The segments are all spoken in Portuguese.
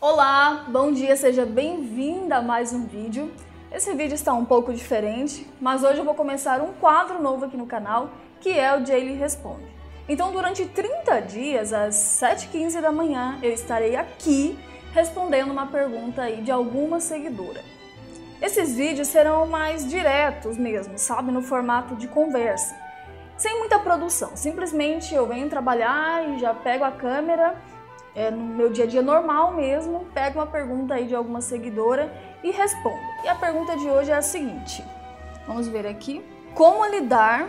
Olá, bom dia, seja bem-vinda a mais um vídeo. Esse vídeo está um pouco diferente, mas hoje eu vou começar um quadro novo aqui no canal, que é o Jaylee Responde. Então, durante 30 dias, às 7h15 da manhã, eu estarei aqui respondendo uma pergunta aí de alguma seguidora. Esses vídeos serão mais diretos mesmo, sabe, no formato de conversa, sem muita produção. Simplesmente eu venho trabalhar e já pego a câmera é, no meu dia a dia normal mesmo, pego uma pergunta aí de alguma seguidora e respondo. E a pergunta de hoje é a seguinte: vamos ver aqui. Como lidar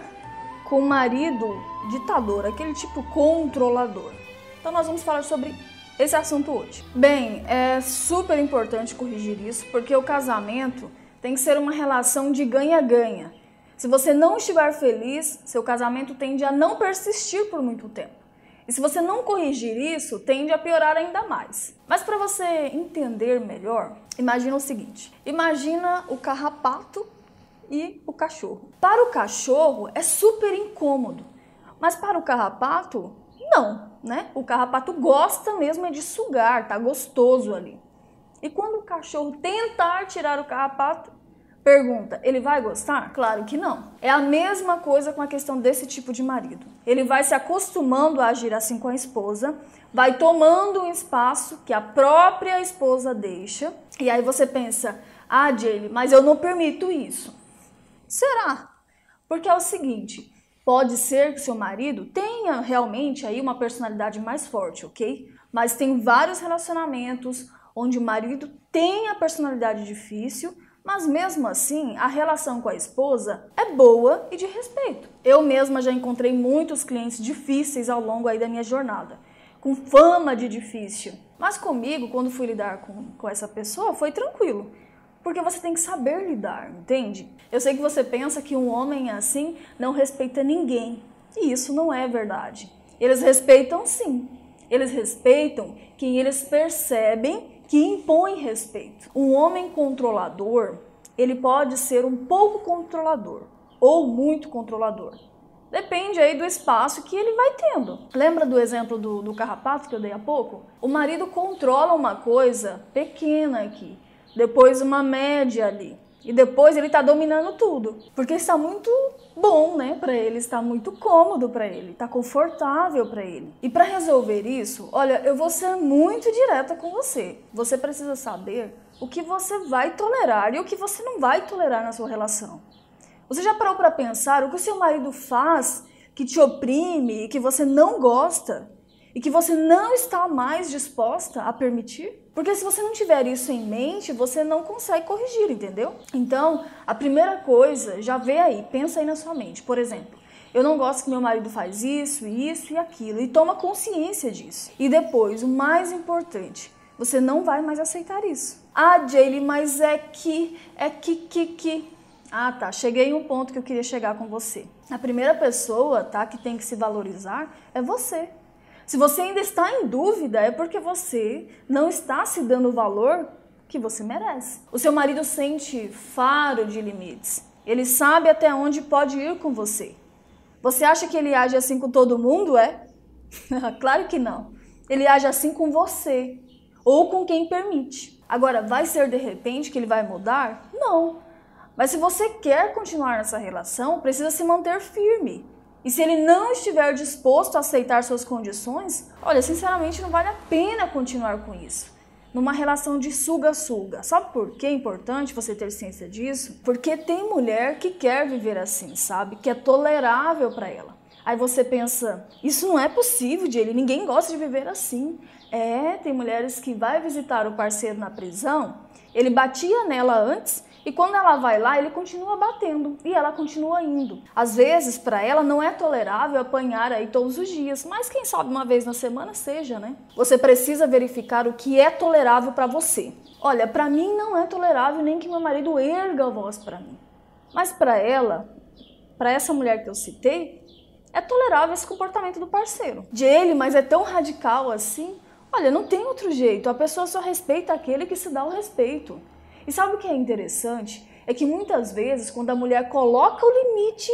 com o marido ditador, aquele tipo controlador? Então nós vamos falar sobre esse assunto hoje. Bem, é super importante corrigir isso, porque o casamento tem que ser uma relação de ganha-ganha. Se você não estiver feliz, seu casamento tende a não persistir por muito tempo. E se você não corrigir isso, tende a piorar ainda mais. Mas para você entender melhor, imagina o seguinte: imagina o carrapato e o cachorro. Para o cachorro é super incômodo, mas para o carrapato não, né? O carrapato gosta mesmo é de sugar, tá gostoso ali. E quando o cachorro tentar tirar o carrapato, Pergunta, ele vai gostar? Claro que não. É a mesma coisa com a questão desse tipo de marido. Ele vai se acostumando a agir assim com a esposa, vai tomando um espaço que a própria esposa deixa, e aí você pensa: ah, Jaylee, mas eu não permito isso. Será? Porque é o seguinte: pode ser que seu marido tenha realmente aí uma personalidade mais forte, ok? Mas tem vários relacionamentos onde o marido tem a personalidade difícil mas mesmo assim, a relação com a esposa é boa e de respeito. Eu mesma já encontrei muitos clientes difíceis ao longo aí da minha jornada, com fama de difícil. Mas comigo, quando fui lidar com, com essa pessoa, foi tranquilo. Porque você tem que saber lidar, entende? Eu sei que você pensa que um homem assim não respeita ninguém. E isso não é verdade. Eles respeitam sim. Eles respeitam quem eles percebem que impõe respeito. Um homem controlador, ele pode ser um pouco controlador ou muito controlador. Depende aí do espaço que ele vai tendo. Lembra do exemplo do, do carrapato que eu dei há pouco? O marido controla uma coisa pequena aqui, depois uma média ali. E depois ele está dominando tudo, porque está muito bom, para ele, está muito cômodo para ele, está confortável para ele. E para resolver isso, olha, eu vou ser muito direta com você. Você precisa saber o que você vai tolerar e o que você não vai tolerar na sua relação. Você já parou para pensar o que o seu marido faz que te oprime e que você não gosta e que você não está mais disposta a permitir? Porque se você não tiver isso em mente, você não consegue corrigir, entendeu? Então, a primeira coisa, já vê aí, pensa aí na sua mente. Por exemplo, eu não gosto que meu marido faz isso, isso e aquilo, e toma consciência disso. E depois, o mais importante, você não vai mais aceitar isso. Ah, Jaylee, mas é que, é que, que, que. Ah, tá, cheguei em um ponto que eu queria chegar com você. A primeira pessoa, tá, que tem que se valorizar é você. Se você ainda está em dúvida, é porque você não está se dando o valor que você merece. O seu marido sente faro de limites. Ele sabe até onde pode ir com você. Você acha que ele age assim com todo mundo, é? claro que não. Ele age assim com você ou com quem permite. Agora, vai ser de repente que ele vai mudar? Não. Mas se você quer continuar nessa relação, precisa se manter firme. E se ele não estiver disposto a aceitar suas condições, olha, sinceramente não vale a pena continuar com isso. Numa relação de suga-suga. Sabe por que é importante você ter ciência disso? Porque tem mulher que quer viver assim, sabe? Que é tolerável para ela. Aí você pensa, isso não é possível, de ele, ninguém gosta de viver assim. É, tem mulheres que vai visitar o parceiro na prisão, ele batia nela antes e quando ela vai lá, ele continua batendo e ela continua indo. Às vezes, para ela não é tolerável apanhar aí todos os dias, mas quem sabe uma vez na semana seja, né? Você precisa verificar o que é tolerável para você. Olha, para mim não é tolerável nem que meu marido erga a voz para mim. Mas para ela, para essa mulher que eu citei, é tolerável esse comportamento do parceiro. De ele, mas é tão radical assim. Olha, não tem outro jeito. A pessoa só respeita aquele que se dá o respeito. E sabe o que é interessante? É que muitas vezes, quando a mulher coloca o limite,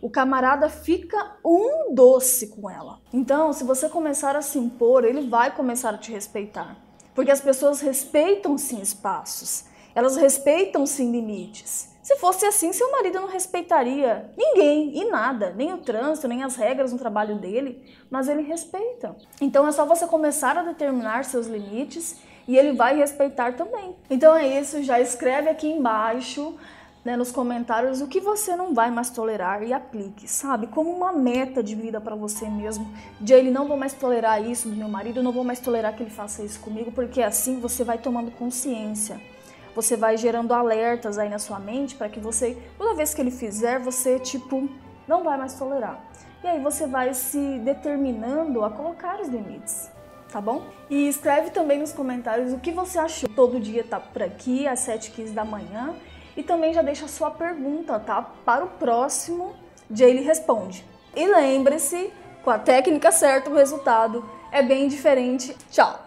o camarada fica um doce com ela. Então, se você começar a se impor, ele vai começar a te respeitar. Porque as pessoas respeitam sim espaços, elas respeitam sim limites. Se fosse assim, seu marido não respeitaria ninguém e nada, nem o trânsito, nem as regras no trabalho dele, mas ele respeita. Então é só você começar a determinar seus limites e ele vai respeitar também. Então é isso, já escreve aqui embaixo né, nos comentários o que você não vai mais tolerar e aplique, sabe? Como uma meta de vida para você mesmo. De ele não vou mais tolerar isso do meu marido, não vou mais tolerar que ele faça isso comigo, porque assim você vai tomando consciência você vai gerando alertas aí na sua mente para que você, toda vez que ele fizer, você tipo não vai mais tolerar. E aí você vai se determinando a colocar os limites, tá bom? E escreve também nos comentários o que você achou. Todo dia tá por aqui às 7h15 da manhã e também já deixa a sua pergunta, tá? Para o próximo ele responde. E lembre-se, com a técnica certa o resultado é bem diferente. Tchau!